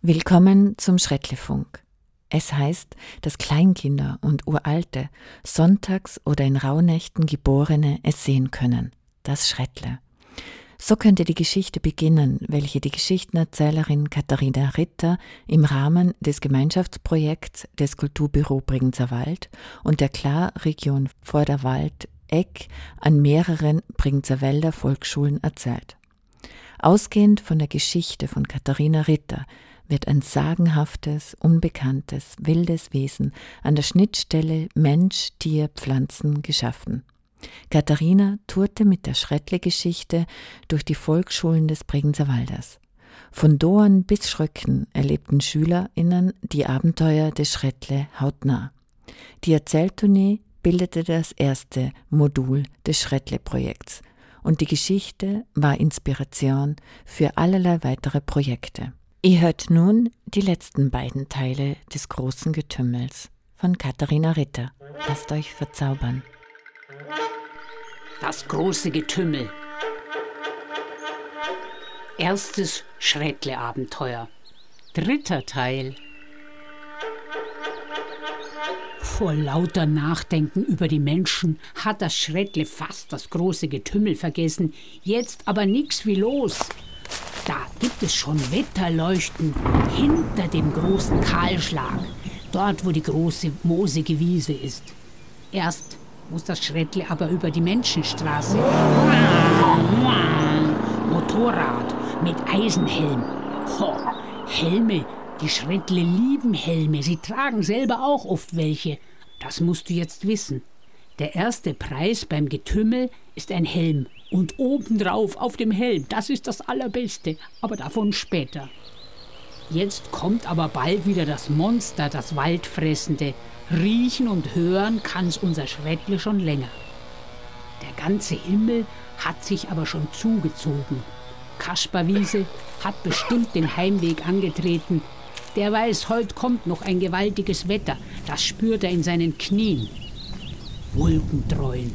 Willkommen zum Schrettlefunk. Es heißt, dass Kleinkinder und Uralte, sonntags oder in Rauhnächten Geborene es sehen können. Das Schrettle. So könnte die Geschichte beginnen, welche die Geschichtenerzählerin Katharina Ritter im Rahmen des Gemeinschaftsprojekts des Kulturbüro Bregenzer Wald und der Klarregion Vorderwald Eck an mehreren Bregenzer Wälder Volksschulen erzählt. Ausgehend von der Geschichte von Katharina Ritter wird ein sagenhaftes, unbekanntes, wildes Wesen an der Schnittstelle Mensch, Tier, Pflanzen geschaffen. Katharina tourte mit der Schrettle-Geschichte durch die Volksschulen des Bregenzer Waldes. Von Doan bis Schröcken erlebten SchülerInnen die Abenteuer des Schrettle hautnah. Die Erzähltournee bildete das erste Modul des Schrettle-Projekts und die Geschichte war Inspiration für allerlei weitere Projekte. Ihr hört nun die letzten beiden Teile des großen Getümmels von Katharina Ritter. Lasst euch verzaubern. Das große Getümmel. Erstes Schrettle-Abenteuer. Dritter Teil. Vor lauter Nachdenken über die Menschen hat das Schrettle fast das große Getümmel vergessen. Jetzt aber nix wie los. Gibt es schon Wetterleuchten hinter dem großen Kahlschlag, dort wo die große moosige Wiese ist. Erst muss das Schrettle aber über die Menschenstraße. Motorrad mit Eisenhelm. Ho, Helme, die Schrettle lieben Helme, sie tragen selber auch oft welche. Das musst du jetzt wissen. Der erste Preis beim Getümmel ist ein Helm. Und obendrauf auf dem Helm, das ist das Allerbeste, aber davon später. Jetzt kommt aber bald wieder das Monster, das Waldfressende. Riechen und hören kann's unser Schrettle schon länger. Der ganze Himmel hat sich aber schon zugezogen. Kasperwiese hat bestimmt den Heimweg angetreten. Der weiß, heute kommt noch ein gewaltiges Wetter. Das spürt er in seinen Knien. Wolkentreuen.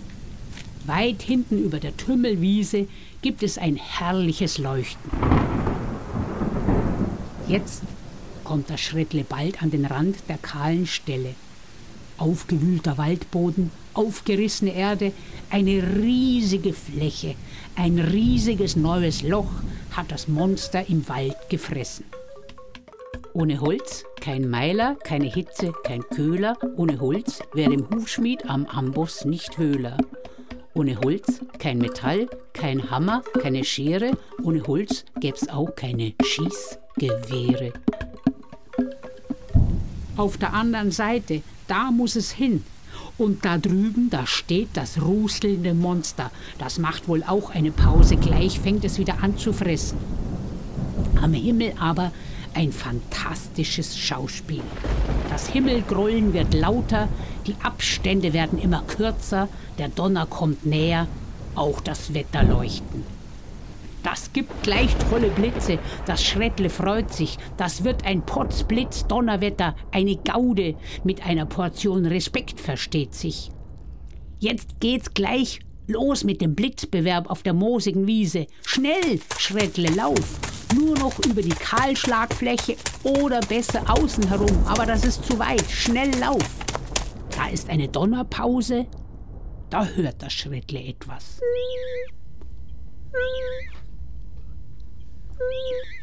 Weit hinten über der Trümmelwiese gibt es ein herrliches Leuchten. Jetzt kommt das Schrettle bald an den Rand der kahlen Stelle. Aufgewühlter Waldboden, aufgerissene Erde, eine riesige Fläche, ein riesiges neues Loch hat das Monster im Wald gefressen. Ohne Holz kein Meiler, keine Hitze, kein Köhler. Ohne Holz wäre im Hufschmied am Amboss nicht Höhler. Ohne Holz kein Metall, kein Hammer, keine Schere. Ohne Holz gäb's auch keine Schießgewehre. Auf der anderen Seite, da muss es hin. Und da drüben, da steht das ruselnde Monster. Das macht wohl auch eine Pause. Gleich fängt es wieder an zu fressen. Am Himmel aber ein fantastisches Schauspiel. Das Himmelgrollen wird lauter, die Abstände werden immer kürzer, der Donner kommt näher, auch das Wetterleuchten. Das gibt gleich tolle Blitze, das Schrettle freut sich, das wird ein Potzblitz Donnerwetter, eine Gaude mit einer Portion Respekt versteht sich. Jetzt geht's gleich los mit dem Blitzbewerb auf der moosigen Wiese. Schnell, Schrettle, lauf! Nur noch über die Kahlschlagfläche oder besser außen herum, aber das ist zu weit. Schnell lauf. Da ist eine Donnerpause. Da hört das Schrettle etwas.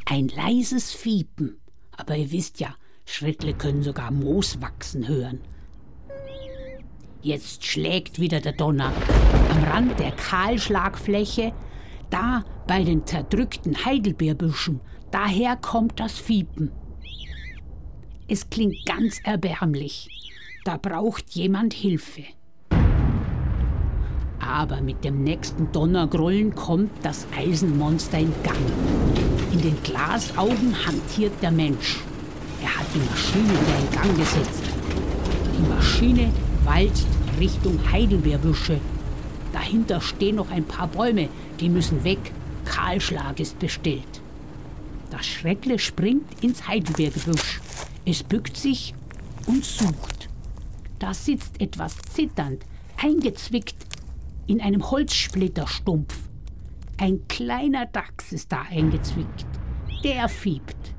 Ein leises Fiepen. Aber ihr wisst ja, Schrettle können sogar Moos wachsen hören. Jetzt schlägt wieder der Donner. Am Rand der Kahlschlagfläche da bei den zerdrückten Heidelbeerbüschen, daher kommt das Fiepen. Es klingt ganz erbärmlich. Da braucht jemand Hilfe. Aber mit dem nächsten Donnergrollen kommt das Eisenmonster in Gang. In den Glasaugen hantiert der Mensch. Er hat die Maschine wieder in Gang gesetzt. Die Maschine walzt Richtung Heidelbeerbüsche. Dahinter stehen noch ein paar Bäume, die müssen weg. Kahlschlag ist bestellt. Das Schreckle springt ins Heidelbeergebüsch. Es bückt sich und sucht. Da sitzt etwas zitternd, eingezwickt in einem Holzsplitterstumpf. Ein kleiner Dachs ist da eingezwickt. Der fiebt.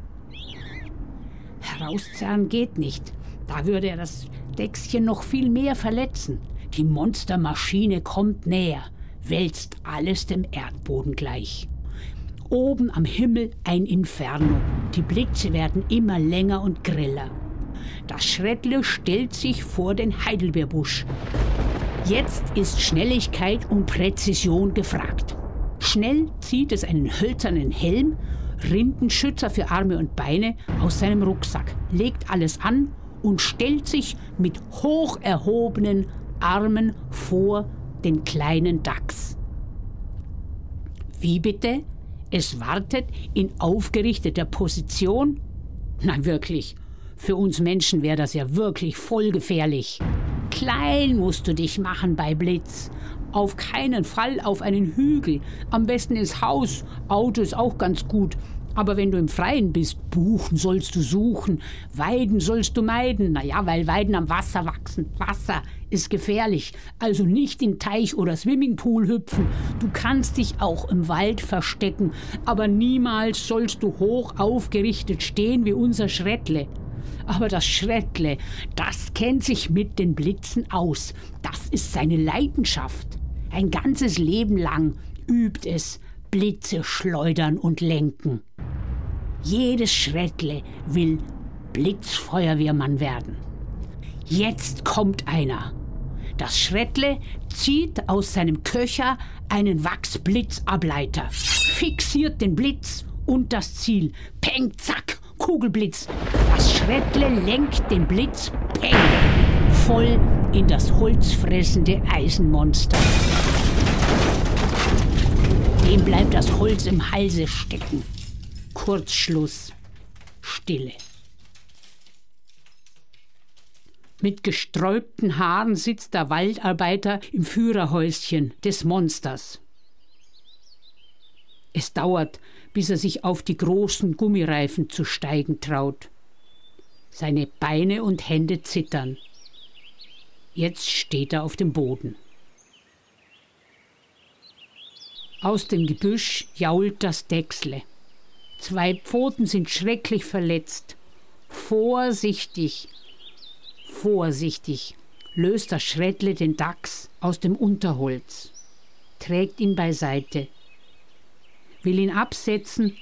Rauszerren geht nicht. Da würde er das Dechschen noch viel mehr verletzen. Die Monstermaschine kommt näher, wälzt alles dem Erdboden gleich. Oben am Himmel ein Inferno. Die Blitze werden immer länger und greller. Das Schredle stellt sich vor den Heidelbeerbusch. Jetzt ist Schnelligkeit und Präzision gefragt. Schnell zieht es einen hölzernen Helm, Rindenschützer für Arme und Beine aus seinem Rucksack, legt alles an und stellt sich mit hoch erhobenen Armen vor den kleinen Dachs. Wie bitte? Es wartet in aufgerichteter Position? Nein, wirklich. Für uns Menschen wäre das ja wirklich voll gefährlich. Klein musst du dich machen bei Blitz. Auf keinen Fall auf einen Hügel. Am besten ins Haus. Auto ist auch ganz gut. Aber wenn du im Freien bist, buchen sollst du suchen, weiden sollst du meiden. Naja, weil Weiden am Wasser wachsen. Wasser ist gefährlich. Also nicht in Teich oder Swimmingpool hüpfen. Du kannst dich auch im Wald verstecken. Aber niemals sollst du hoch aufgerichtet stehen wie unser Schrettle. Aber das Schrettle, das kennt sich mit den Blitzen aus. Das ist seine Leidenschaft. Ein ganzes Leben lang übt es Blitze schleudern und lenken. Jedes Schrettle will Blitzfeuerwehrmann werden. Jetzt kommt einer. Das Schrettle zieht aus seinem Köcher einen Wachsblitzableiter, fixiert den Blitz und das Ziel. Peng, zack, Kugelblitz. Das Schrettle lenkt den Blitz, peng, voll in das holzfressende Eisenmonster. Dem bleibt das Holz im Halse stecken. Kurzschluss. Stille. Mit gesträubten Haaren sitzt der Waldarbeiter im Führerhäuschen des Monsters. Es dauert, bis er sich auf die großen Gummireifen zu steigen traut. Seine Beine und Hände zittern. Jetzt steht er auf dem Boden. Aus dem Gebüsch jault das Dechsle. Zwei Pfoten sind schrecklich verletzt. Vorsichtig, vorsichtig löst das Schredle den Dachs aus dem Unterholz, trägt ihn beiseite, will ihn absetzen,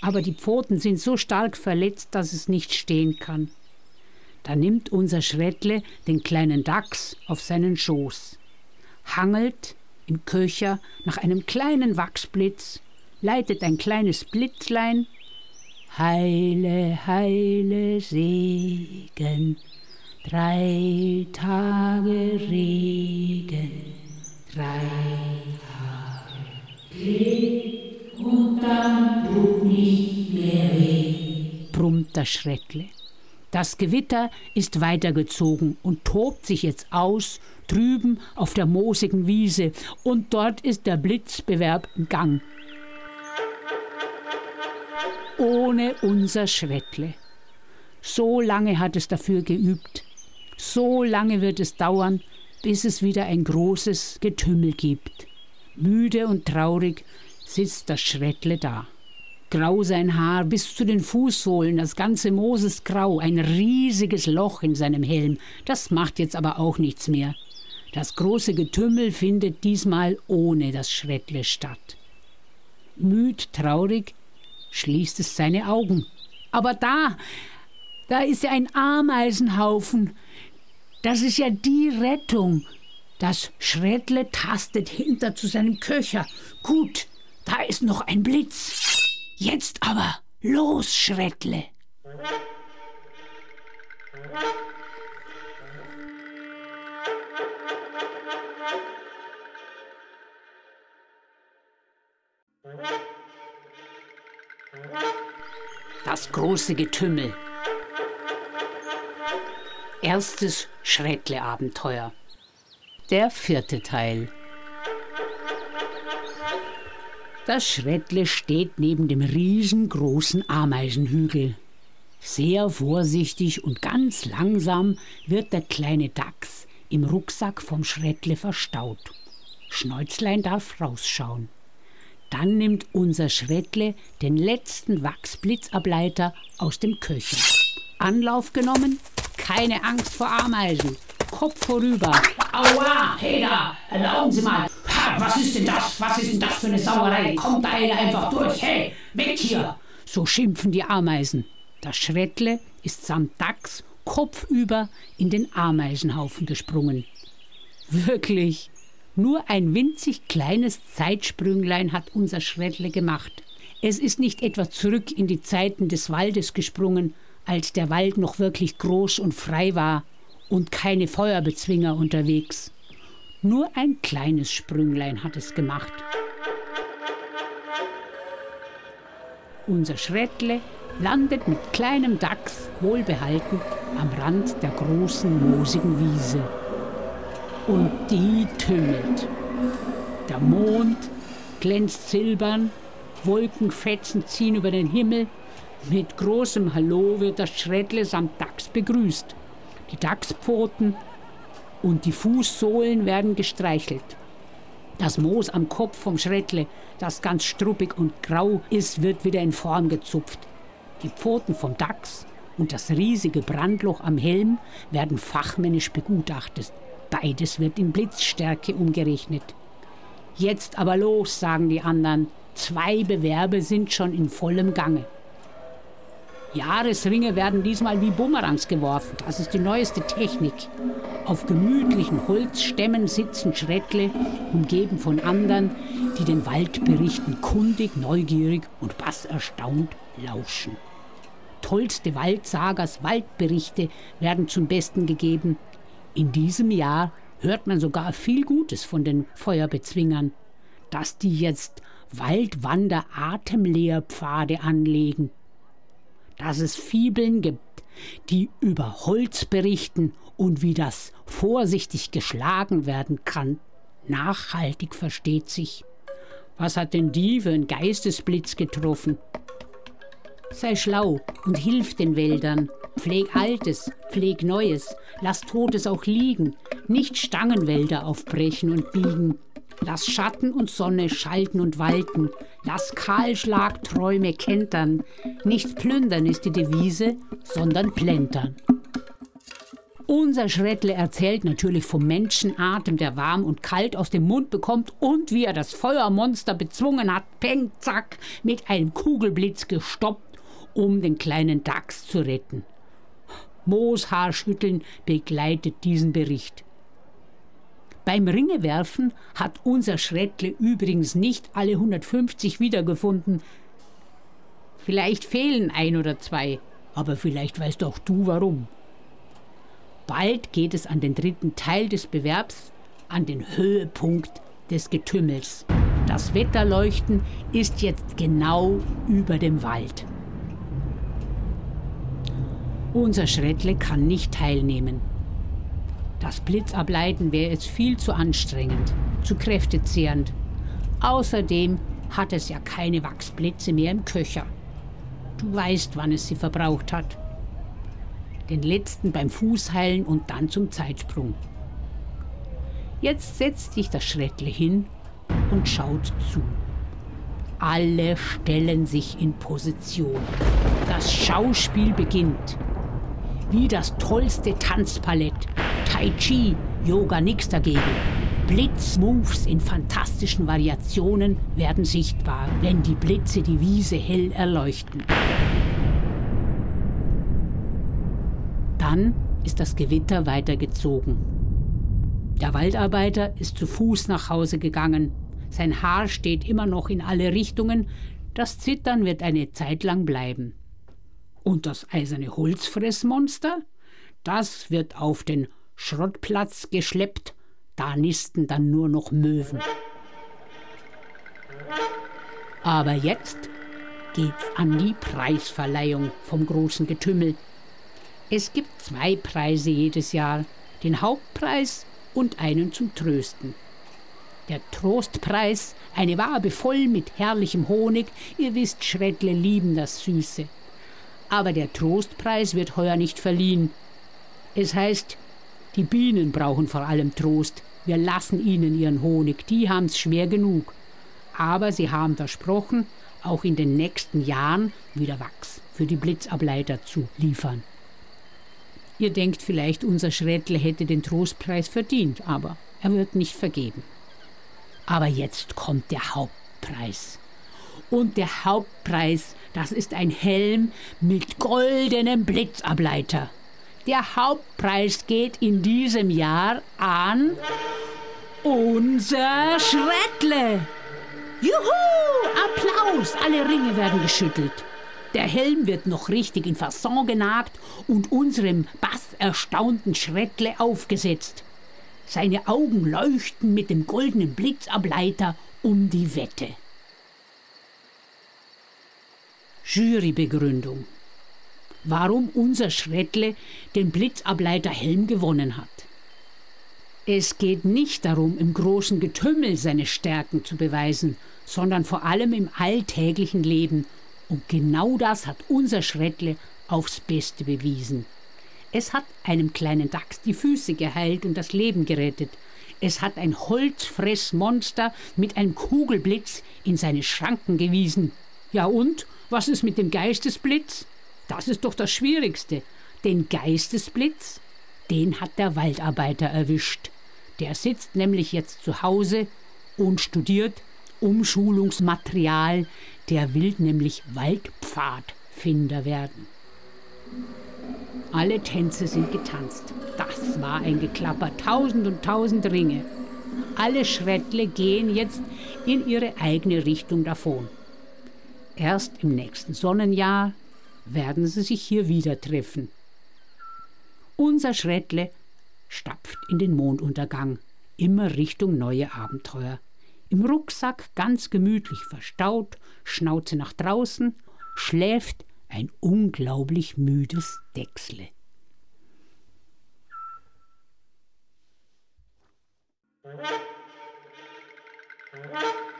aber die Pfoten sind so stark verletzt, dass es nicht stehen kann. Da nimmt unser Schredle den kleinen Dachs auf seinen Schoß, hangelt im Köcher nach einem kleinen Wachsblitz leitet ein kleines Blitzlein. Heile, heile Segen, drei Tage Regen, drei Tage Glück und dann tut nicht mehr weh, brummt das Schreckle. Das Gewitter ist weitergezogen und tobt sich jetzt aus drüben auf der moosigen Wiese, und dort ist der Blitzbewerb im Gang ohne unser Schrettle. So lange hat es dafür geübt. So lange wird es dauern, bis es wieder ein großes Getümmel gibt. Müde und traurig sitzt das Schrettle da. Grau sein Haar bis zu den Fußsohlen, das ganze Moos ist grau, ein riesiges Loch in seinem Helm. Das macht jetzt aber auch nichts mehr. Das große Getümmel findet diesmal ohne das Schrettle statt. Müd, traurig schließt es seine Augen. Aber da, da ist ja ein Ameisenhaufen. Das ist ja die Rettung. Das Schredle tastet hinter zu seinem Köcher. Gut, da ist noch ein Blitz. Jetzt aber los, Schredle. Das große Getümmel. Erstes Schredle-Abenteuer. Der vierte Teil. Das Schredle steht neben dem riesengroßen Ameisenhügel. Sehr vorsichtig und ganz langsam wird der kleine Dachs im Rucksack vom Schredle verstaut. Schnäuzlein darf rausschauen. Dann nimmt unser Schredle den letzten Wachsblitzableiter aus dem Köcher. Anlauf genommen. Keine Angst vor Ameisen. Kopf vorüber. Aua, hey da, erlauben Sie mal. Was ist denn das? Was ist denn das für eine Sauerei? Kommt da eine einfach durch. Hey, weg hier. So schimpfen die Ameisen. Das Schrettle ist samt Dachs kopfüber in den Ameisenhaufen gesprungen. Wirklich, nur ein winzig kleines Zeitsprünglein hat unser Schrettle gemacht. Es ist nicht etwa zurück in die Zeiten des Waldes gesprungen, als der Wald noch wirklich groß und frei war und keine Feuerbezwinger unterwegs. Nur ein kleines Sprünglein hat es gemacht. Unser Schrettle landet mit kleinem Dachs wohlbehalten am Rand der großen moosigen Wiese. Und die tümmelt. Der Mond glänzt silbern, Wolkenfetzen ziehen über den Himmel. Mit großem Hallo wird das Schrettle samt Dachs begrüßt. Die Dachspfoten und die Fußsohlen werden gestreichelt. Das Moos am Kopf vom Schrettle, das ganz struppig und grau ist, wird wieder in Form gezupft. Die Pfoten vom Dachs und das riesige Brandloch am Helm werden fachmännisch begutachtet. Beides wird in Blitzstärke umgerechnet. Jetzt aber los, sagen die anderen. Zwei Bewerbe sind schon in vollem Gange. Jahresringe werden diesmal wie Bumerangs geworfen. Das ist die neueste Technik. Auf gemütlichen Holzstämmen sitzen Schrettle, umgeben von anderen, die den Waldberichten kundig, neugierig und basserstaunt lauschen. Tollste Waldsagers Waldberichte werden zum Besten gegeben. In diesem Jahr hört man sogar viel Gutes von den Feuerbezwingern, dass die jetzt Waldwander-Atemlehrpfade anlegen dass es Fibeln gibt, die über Holz berichten und wie das vorsichtig geschlagen werden kann. Nachhaltig versteht sich. Was hat denn die für einen Geistesblitz getroffen? Sei schlau und hilf den Wäldern. Pfleg Altes, pfleg Neues, lass Totes auch liegen, nicht Stangenwälder aufbrechen und biegen, Lass Schatten und Sonne schalten und walten. Lass Kahlschlagträume kentern. Nicht plündern ist die Devise, sondern plentern. Unser Schrettle erzählt natürlich vom Menschenatem, der warm und kalt aus dem Mund bekommt und wie er das Feuermonster bezwungen hat, peng, zack, mit einem Kugelblitz gestoppt, um den kleinen Dachs zu retten. Mooshaarschütteln begleitet diesen Bericht. Beim Ringewerfen hat unser Schrettle übrigens nicht alle 150 wiedergefunden. Vielleicht fehlen ein oder zwei, aber vielleicht weißt auch du warum. Bald geht es an den dritten Teil des Bewerbs, an den Höhepunkt des Getümmels. Das Wetterleuchten ist jetzt genau über dem Wald. Unser Schrettle kann nicht teilnehmen. Das Blitzableiten wäre jetzt viel zu anstrengend, zu kräftezehrend. Außerdem hat es ja keine Wachsblitze mehr im Köcher. Du weißt, wann es sie verbraucht hat. Den letzten beim Fußheilen und dann zum Zeitsprung. Jetzt setzt sich das Schrettle hin und schaut zu. Alle stellen sich in Position. Das Schauspiel beginnt. Wie das tollste Tanzpalett Tai Chi, Yoga nix dagegen. Blitzmoves in fantastischen Variationen werden sichtbar, wenn die Blitze die Wiese hell erleuchten. Dann ist das Gewitter weitergezogen. Der Waldarbeiter ist zu Fuß nach Hause gegangen. Sein Haar steht immer noch in alle Richtungen. Das Zittern wird eine Zeit lang bleiben. Und das eiserne Holzfressmonster? Das wird auf den Schrottplatz geschleppt, da nisten dann nur noch Möwen. Aber jetzt geht's an die Preisverleihung vom großen Getümmel. Es gibt zwei Preise jedes Jahr, den Hauptpreis und einen zum Trösten. Der Trostpreis, eine Wabe voll mit herrlichem Honig, ihr wisst, Schredle lieben das Süße. Aber der Trostpreis wird heuer nicht verliehen. Es heißt, die Bienen brauchen vor allem Trost. Wir lassen ihnen ihren Honig, die haben's schwer genug. Aber sie haben versprochen, auch in den nächsten Jahren wieder Wachs für die Blitzableiter zu liefern. Ihr denkt vielleicht, unser Schredle hätte den Trostpreis verdient, aber er wird nicht vergeben. Aber jetzt kommt der Hauptpreis. Und der Hauptpreis, das ist ein Helm mit goldenem Blitzableiter. Der Hauptpreis geht in diesem Jahr an unser Schredle. Juhu! Applaus! Alle Ringe werden geschüttelt. Der Helm wird noch richtig in Fasson genagt und unserem basserstaunten Schredle aufgesetzt. Seine Augen leuchten mit dem goldenen Blitzableiter um die Wette. Jurybegründung. Warum unser Schredle den Blitzableiter Helm gewonnen hat. Es geht nicht darum, im großen Getümmel seine Stärken zu beweisen, sondern vor allem im alltäglichen Leben. Und genau das hat unser Schredle aufs Beste bewiesen. Es hat einem kleinen Dachs die Füße geheilt und das Leben gerettet. Es hat ein Holzfressmonster mit einem Kugelblitz in seine Schranken gewiesen. Ja und? Was ist mit dem Geistesblitz? Das ist doch das Schwierigste. Den Geistesblitz, den hat der Waldarbeiter erwischt. Der sitzt nämlich jetzt zu Hause und studiert Umschulungsmaterial. Der will nämlich Waldpfadfinder werden. Alle Tänze sind getanzt. Das war ein Geklapper, tausend und tausend Ringe. Alle Schrettle gehen jetzt in ihre eigene Richtung davon. Erst im nächsten Sonnenjahr werden sie sich hier wieder treffen. Unser Schrettle stapft in den Monduntergang, immer Richtung neue Abenteuer. Im Rucksack ganz gemütlich verstaut, Schnauze nach draußen, schläft ein unglaublich müdes Dechsle. Thank